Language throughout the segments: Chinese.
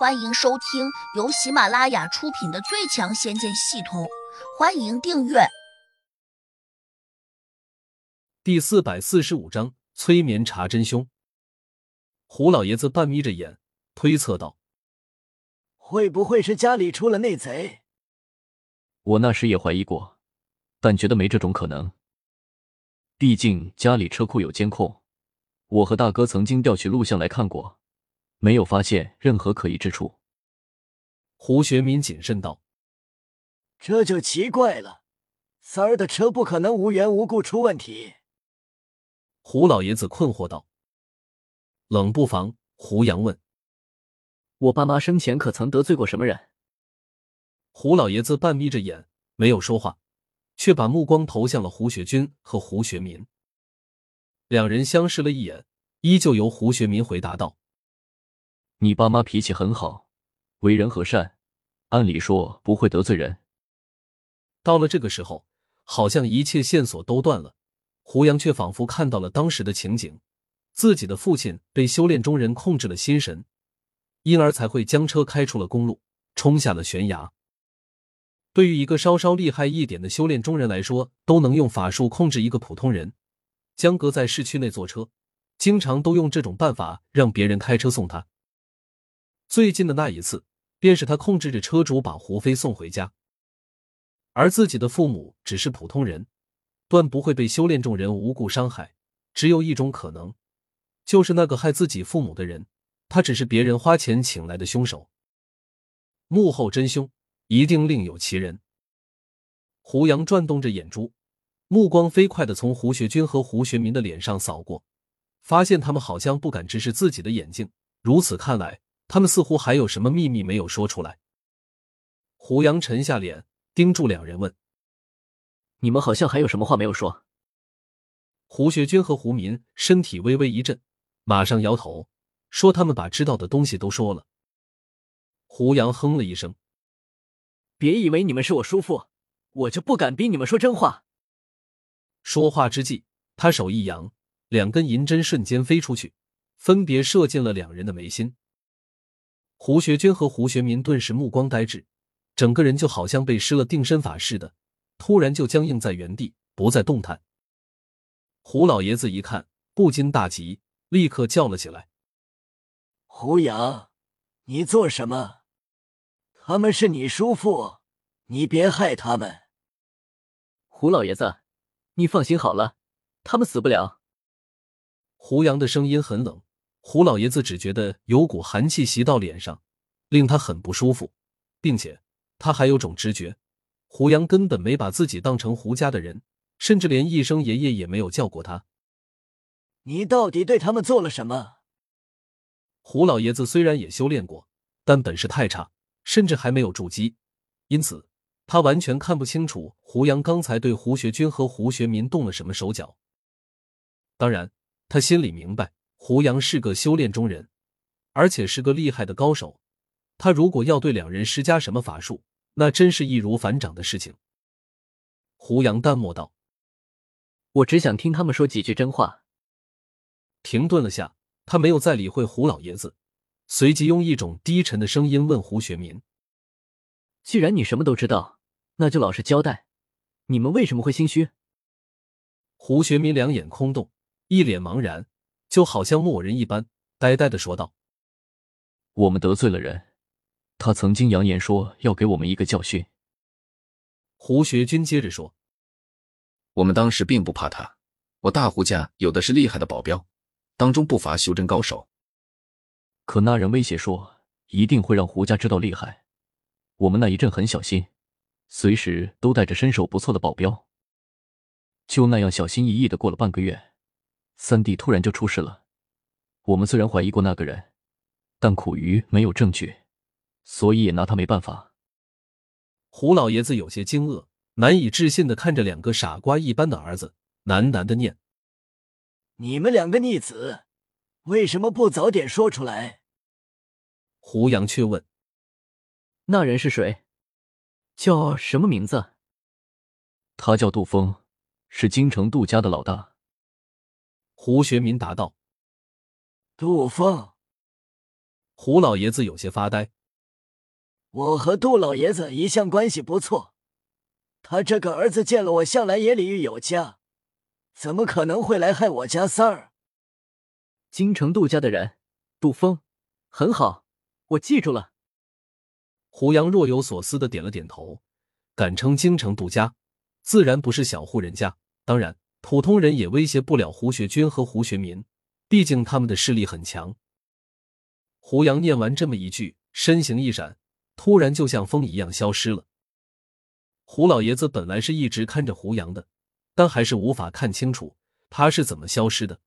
欢迎收听由喜马拉雅出品的《最强仙剑系统》，欢迎订阅。第四百四十五章：催眠查真凶。胡老爷子半眯着眼，推测道：“会不会是家里出了内贼？”我那时也怀疑过，但觉得没这种可能。毕竟家里车库有监控，我和大哥曾经调取录像来看过。没有发现任何可疑之处。胡学民谨慎道：“这就奇怪了，三儿的车不可能无缘无故出问题。”胡老爷子困惑道。冷不防，胡杨问：“我爸妈生前可曾得罪过什么人？”胡老爷子半眯着眼，没有说话，却把目光投向了胡学军和胡学民。两人相视了一眼，依旧由胡学民回答道。你爸妈脾气很好，为人和善，按理说不会得罪人。到了这个时候，好像一切线索都断了。胡杨却仿佛看到了当时的情景：自己的父亲被修炼中人控制了心神，因而才会将车开出了公路，冲下了悬崖。对于一个稍稍厉害一点的修炼中人来说，都能用法术控制一个普通人。江哥在市区内坐车，经常都用这种办法让别人开车送他。最近的那一次，便是他控制着车主把胡飞送回家，而自己的父母只是普通人，断不会被修炼众人无故伤害。只有一种可能，就是那个害自己父母的人，他只是别人花钱请来的凶手。幕后真凶一定另有其人。胡杨转动着眼珠，目光飞快的从胡学军和胡学民的脸上扫过，发现他们好像不敢直视自己的眼睛。如此看来。他们似乎还有什么秘密没有说出来。胡杨沉下脸，盯住两人问：“你们好像还有什么话没有说？”胡学军和胡民身体微微一震，马上摇头说：“他们把知道的东西都说了。”胡杨哼了一声：“别以为你们是我叔父，我就不敢逼你们说真话。”说话之际，他手一扬，两根银针瞬间飞出去，分别射进了两人的眉心。胡学军和胡学民顿时目光呆滞，整个人就好像被施了定身法似的，突然就僵硬在原地，不再动弹。胡老爷子一看，不禁大急，立刻叫了起来：“胡杨，你做什么？他们是你叔父，你别害他们。”胡老爷子，你放心好了，他们死不了。胡杨的声音很冷。胡老爷子只觉得有股寒气袭到脸上，令他很不舒服，并且他还有种直觉，胡杨根本没把自己当成胡家的人，甚至连一声爷爷也没有叫过他。你到底对他们做了什么？胡老爷子虽然也修炼过，但本事太差，甚至还没有筑基，因此他完全看不清楚胡杨刚才对胡学军和胡学民动了什么手脚。当然，他心里明白。胡杨是个修炼中人，而且是个厉害的高手。他如果要对两人施加什么法术，那真是易如反掌的事情。胡杨淡漠道：“我只想听他们说几句真话。”停顿了下，他没有再理会胡老爷子，随即用一种低沉的声音问胡学民：“既然你什么都知道，那就老实交代，你们为什么会心虚？”胡学民两眼空洞，一脸茫然。就好像木偶人一般，呆呆的说道：“我们得罪了人，他曾经扬言说要给我们一个教训。”胡学军接着说：“我们当时并不怕他，我大胡家有的是厉害的保镖，当中不乏修真高手。可那人威胁说一定会让胡家知道厉害，我们那一阵很小心，随时都带着身手不错的保镖。就那样小心翼翼的过了半个月。”三弟突然就出事了，我们虽然怀疑过那个人，但苦于没有证据，所以也拿他没办法。胡老爷子有些惊愕，难以置信的看着两个傻瓜一般的儿子，喃喃的念：“你们两个逆子，为什么不早点说出来？”胡杨却问：“那人是谁？叫什么名字？”他叫杜峰，是京城杜家的老大。胡学民答道：“杜峰。”胡老爷子有些发呆。我和杜老爷子一向关系不错，他这个儿子见了我，向来也礼遇有加，怎么可能会来害我家三儿？京城杜家的人，杜峰，很好，我记住了。胡杨若有所思的点了点头，敢称京城杜家，自然不是小户人家。当然，普通人也威胁不了胡学军和胡学民，毕竟他们的势力很强。胡杨念完这么一句，身形一闪，突然就像风一样消失了。胡老爷子本来是一直看着胡杨的，但还是无法看清楚他是怎么消失的，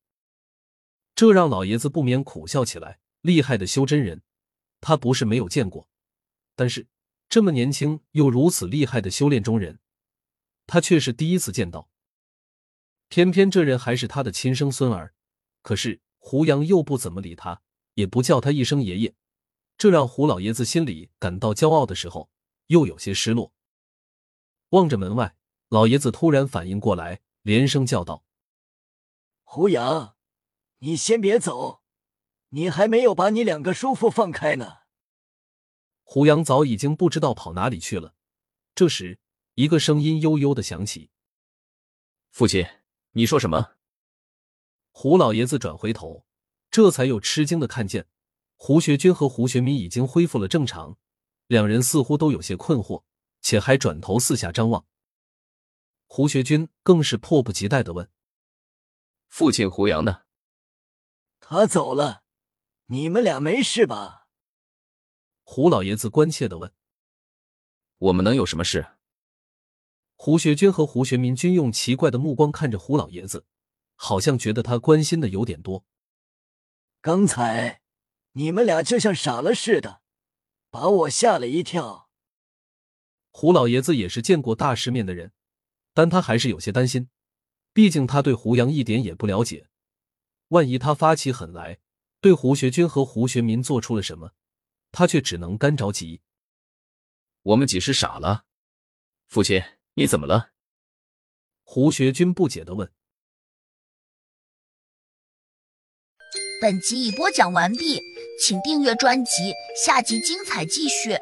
这让老爷子不免苦笑起来。厉害的修真人，他不是没有见过。但是，这么年轻又如此厉害的修炼中人，他却是第一次见到。偏偏这人还是他的亲生孙儿，可是胡杨又不怎么理他，也不叫他一声爷爷，这让胡老爷子心里感到骄傲的时候，又有些失落。望着门外，老爷子突然反应过来，连声叫道：“胡杨，你先别走，你还没有把你两个叔父放开呢。”胡杨早已经不知道跑哪里去了。这时，一个声音悠悠的响起：“父亲，你说什么？”胡老爷子转回头，这才又吃惊的看见胡学军和胡学民已经恢复了正常，两人似乎都有些困惑，且还转头四下张望。胡学军更是迫不及待的问：“父亲胡杨呢？”他走了，你们俩没事吧？胡老爷子关切的问：“我们能有什么事？”胡学军和胡学民均用奇怪的目光看着胡老爷子，好像觉得他关心的有点多。刚才你们俩就像傻了似的，把我吓了一跳。胡老爷子也是见过大世面的人，但他还是有些担心，毕竟他对胡杨一点也不了解，万一他发起狠来，对胡学军和胡学民做出了什么。他却只能干着急。我们几时傻了？父亲，你怎么了？胡学军不解的问。本集已播讲完毕，请订阅专辑，下集精彩继续。